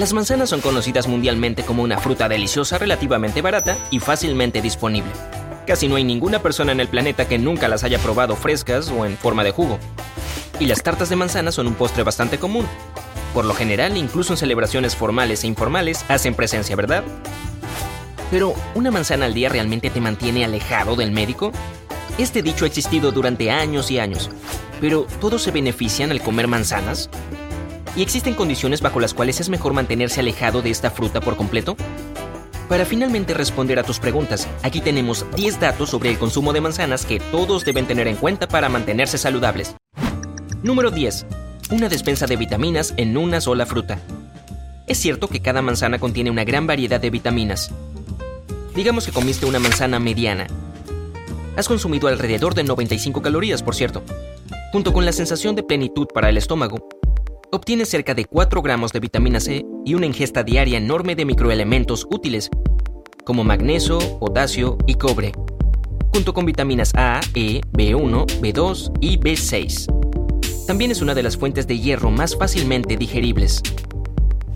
Las manzanas son conocidas mundialmente como una fruta deliciosa, relativamente barata y fácilmente disponible. Casi no hay ninguna persona en el planeta que nunca las haya probado frescas o en forma de jugo. Y las tartas de manzana son un postre bastante común. Por lo general, incluso en celebraciones formales e informales, hacen presencia, ¿verdad? Pero, ¿una manzana al día realmente te mantiene alejado del médico? Este dicho ha existido durante años y años, pero ¿todos se benefician al comer manzanas? ¿Y existen condiciones bajo las cuales es mejor mantenerse alejado de esta fruta por completo? Para finalmente responder a tus preguntas, aquí tenemos 10 datos sobre el consumo de manzanas que todos deben tener en cuenta para mantenerse saludables. Número 10. Una despensa de vitaminas en una sola fruta. Es cierto que cada manzana contiene una gran variedad de vitaminas, Digamos que comiste una manzana mediana. Has consumido alrededor de 95 calorías, por cierto. Junto con la sensación de plenitud para el estómago, obtienes cerca de 4 gramos de vitamina C y una ingesta diaria enorme de microelementos útiles, como magnesio, potasio y cobre, junto con vitaminas A, E, B1, B2 y B6. También es una de las fuentes de hierro más fácilmente digeribles.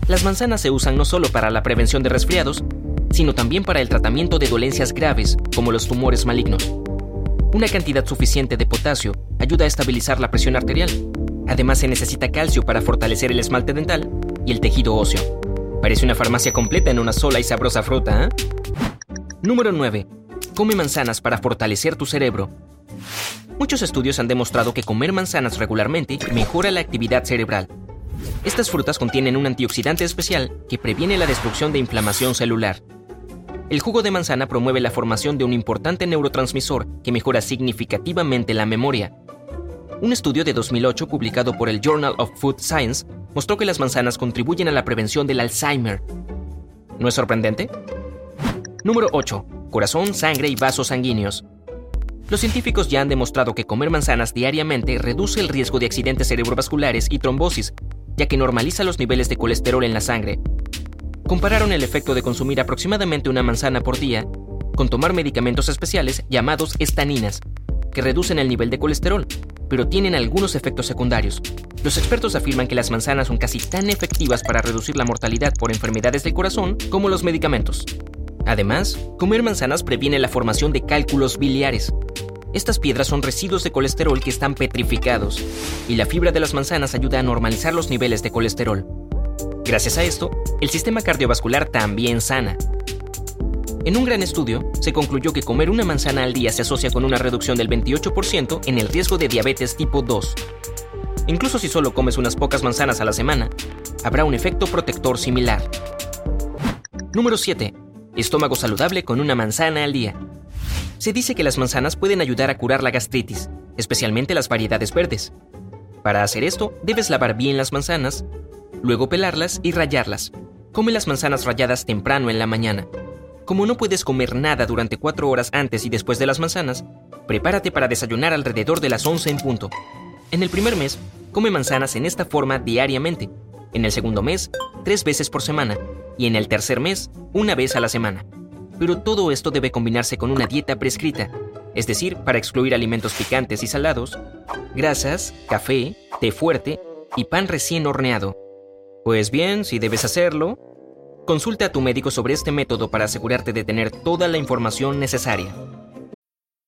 Las manzanas se usan no solo para la prevención de resfriados, sino también para el tratamiento de dolencias graves como los tumores malignos. Una cantidad suficiente de potasio ayuda a estabilizar la presión arterial. Además se necesita calcio para fortalecer el esmalte dental y el tejido óseo. Parece una farmacia completa en una sola y sabrosa fruta, ¿eh? Número 9. Come manzanas para fortalecer tu cerebro. Muchos estudios han demostrado que comer manzanas regularmente mejora la actividad cerebral. Estas frutas contienen un antioxidante especial que previene la destrucción de inflamación celular. El jugo de manzana promueve la formación de un importante neurotransmisor que mejora significativamente la memoria. Un estudio de 2008 publicado por el Journal of Food Science mostró que las manzanas contribuyen a la prevención del Alzheimer. ¿No es sorprendente? Número 8. Corazón, sangre y vasos sanguíneos. Los científicos ya han demostrado que comer manzanas diariamente reduce el riesgo de accidentes cerebrovasculares y trombosis, ya que normaliza los niveles de colesterol en la sangre, compararon el efecto de consumir aproximadamente una manzana por día con tomar medicamentos especiales llamados estaninas, que reducen el nivel de colesterol, pero tienen algunos efectos secundarios. Los expertos afirman que las manzanas son casi tan efectivas para reducir la mortalidad por enfermedades del corazón como los medicamentos. Además, comer manzanas previene la formación de cálculos biliares. Estas piedras son residuos de colesterol que están petrificados, y la fibra de las manzanas ayuda a normalizar los niveles de colesterol. Gracias a esto, el sistema cardiovascular también sana. En un gran estudio, se concluyó que comer una manzana al día se asocia con una reducción del 28% en el riesgo de diabetes tipo 2. Incluso si solo comes unas pocas manzanas a la semana, habrá un efecto protector similar. Número 7. Estómago saludable con una manzana al día. Se dice que las manzanas pueden ayudar a curar la gastritis, especialmente las variedades verdes. Para hacer esto, debes lavar bien las manzanas, luego pelarlas y rallarlas. Come las manzanas ralladas temprano en la mañana. Como no puedes comer nada durante 4 horas antes y después de las manzanas, prepárate para desayunar alrededor de las 11 en punto. En el primer mes, come manzanas en esta forma diariamente. En el segundo mes, tres veces por semana. Y en el tercer mes, una vez a la semana. Pero todo esto debe combinarse con una dieta prescrita, es decir, para excluir alimentos picantes y salados, grasas, café, té fuerte y pan recién horneado. Pues bien, si debes hacerlo, consulta a tu médico sobre este método para asegurarte de tener toda la información necesaria.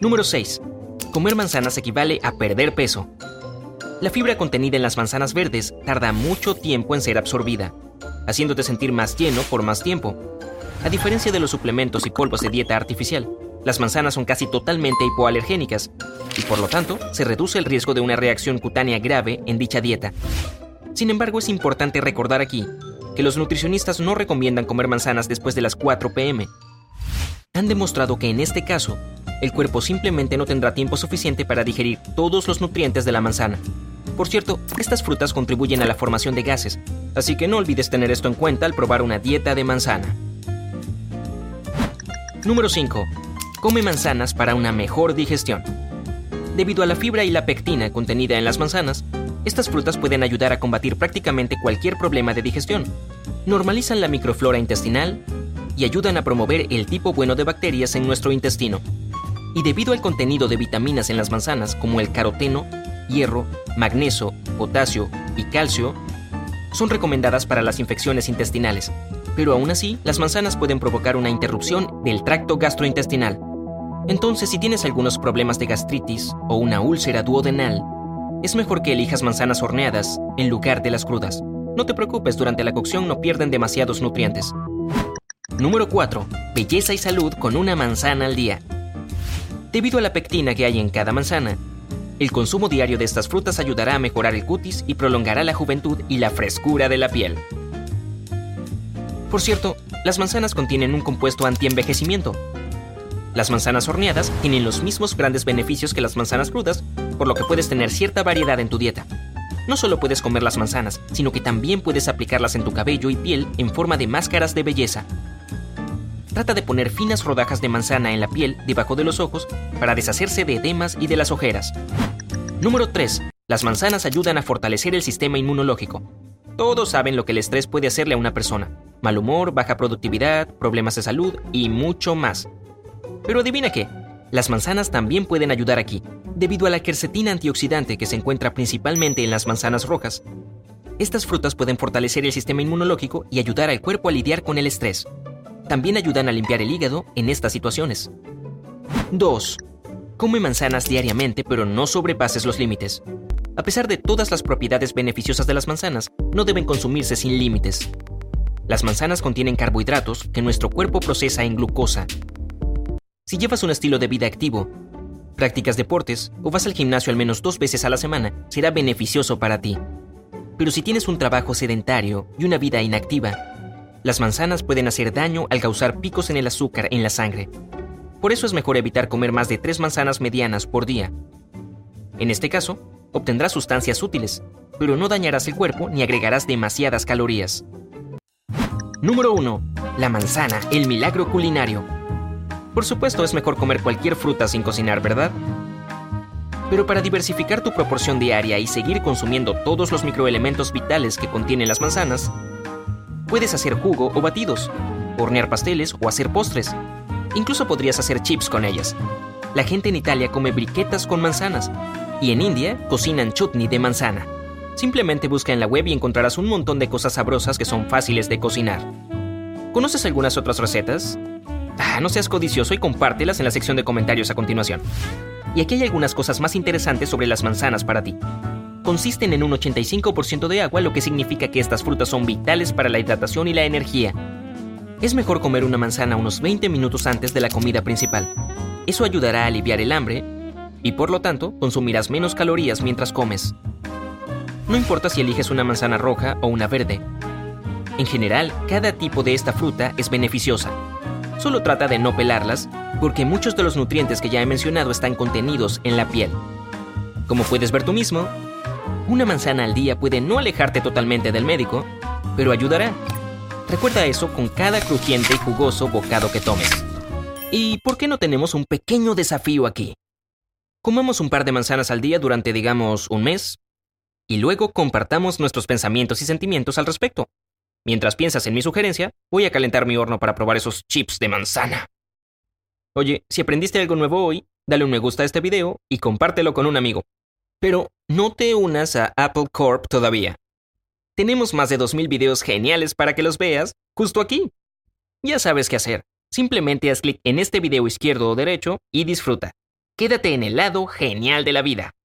Número 6. Comer manzanas equivale a perder peso. La fibra contenida en las manzanas verdes tarda mucho tiempo en ser absorbida, haciéndote sentir más lleno por más tiempo. A diferencia de los suplementos y polvos de dieta artificial, las manzanas son casi totalmente hipoalergénicas y por lo tanto se reduce el riesgo de una reacción cutánea grave en dicha dieta. Sin embargo, es importante recordar aquí que los nutricionistas no recomiendan comer manzanas después de las 4 pm. Han demostrado que en este caso, el cuerpo simplemente no tendrá tiempo suficiente para digerir todos los nutrientes de la manzana. Por cierto, estas frutas contribuyen a la formación de gases, así que no olvides tener esto en cuenta al probar una dieta de manzana. Número 5 come manzanas para una mejor digestión. Debido a la fibra y la pectina contenida en las manzanas, estas frutas pueden ayudar a combatir prácticamente cualquier problema de digestión. Normalizan la microflora intestinal y ayudan a promover el tipo bueno de bacterias en nuestro intestino. Y debido al contenido de vitaminas en las manzanas como el caroteno, hierro, magnesio, potasio y calcio, son recomendadas para las infecciones intestinales. Pero aún así, las manzanas pueden provocar una interrupción del tracto gastrointestinal, entonces, si tienes algunos problemas de gastritis o una úlcera duodenal, es mejor que elijas manzanas horneadas en lugar de las crudas. No te preocupes, durante la cocción no pierden demasiados nutrientes. Número 4. Belleza y salud con una manzana al día. Debido a la pectina que hay en cada manzana, el consumo diario de estas frutas ayudará a mejorar el cutis y prolongará la juventud y la frescura de la piel. Por cierto, las manzanas contienen un compuesto antienvejecimiento, las manzanas horneadas tienen los mismos grandes beneficios que las manzanas crudas, por lo que puedes tener cierta variedad en tu dieta. No solo puedes comer las manzanas, sino que también puedes aplicarlas en tu cabello y piel en forma de máscaras de belleza. Trata de poner finas rodajas de manzana en la piel debajo de los ojos para deshacerse de edemas y de las ojeras. Número 3. Las manzanas ayudan a fortalecer el sistema inmunológico. Todos saben lo que el estrés puede hacerle a una persona. Mal humor, baja productividad, problemas de salud y mucho más. Pero adivina qué, las manzanas también pueden ayudar aquí, debido a la quercetina antioxidante que se encuentra principalmente en las manzanas rojas. Estas frutas pueden fortalecer el sistema inmunológico y ayudar al cuerpo a lidiar con el estrés. También ayudan a limpiar el hígado en estas situaciones. 2. Come manzanas diariamente pero no sobrepases los límites. A pesar de todas las propiedades beneficiosas de las manzanas, no deben consumirse sin límites. Las manzanas contienen carbohidratos que nuestro cuerpo procesa en glucosa, si llevas un estilo de vida activo, practicas deportes o vas al gimnasio al menos dos veces a la semana, será beneficioso para ti. Pero si tienes un trabajo sedentario y una vida inactiva, las manzanas pueden hacer daño al causar picos en el azúcar en la sangre. Por eso es mejor evitar comer más de tres manzanas medianas por día. En este caso, obtendrás sustancias útiles, pero no dañarás el cuerpo ni agregarás demasiadas calorías. Número 1. La manzana, el milagro culinario. Por supuesto, es mejor comer cualquier fruta sin cocinar, ¿verdad? Pero para diversificar tu proporción diaria y seguir consumiendo todos los microelementos vitales que contienen las manzanas, puedes hacer jugo o batidos, hornear pasteles o hacer postres. Incluso podrías hacer chips con ellas. La gente en Italia come briquetas con manzanas y en India cocinan chutney de manzana. Simplemente busca en la web y encontrarás un montón de cosas sabrosas que son fáciles de cocinar. ¿Conoces algunas otras recetas? Ah, no seas codicioso y compártelas en la sección de comentarios a continuación. Y aquí hay algunas cosas más interesantes sobre las manzanas para ti. Consisten en un 85% de agua, lo que significa que estas frutas son vitales para la hidratación y la energía. Es mejor comer una manzana unos 20 minutos antes de la comida principal. Eso ayudará a aliviar el hambre y por lo tanto consumirás menos calorías mientras comes. No importa si eliges una manzana roja o una verde. En general, cada tipo de esta fruta es beneficiosa, Solo trata de no pelarlas, porque muchos de los nutrientes que ya he mencionado están contenidos en la piel. Como puedes ver tú mismo, una manzana al día puede no alejarte totalmente del médico, pero ayudará. Recuerda eso con cada crujiente y jugoso bocado que tomes. ¿Y por qué no tenemos un pequeño desafío aquí? Comamos un par de manzanas al día durante, digamos, un mes, y luego compartamos nuestros pensamientos y sentimientos al respecto. Mientras piensas en mi sugerencia, voy a calentar mi horno para probar esos chips de manzana. Oye, si aprendiste algo nuevo hoy, dale un me gusta a este video y compártelo con un amigo. Pero no te unas a Apple Corp todavía. Tenemos más de 2.000 videos geniales para que los veas justo aquí. Ya sabes qué hacer. Simplemente haz clic en este video izquierdo o derecho y disfruta. Quédate en el lado genial de la vida.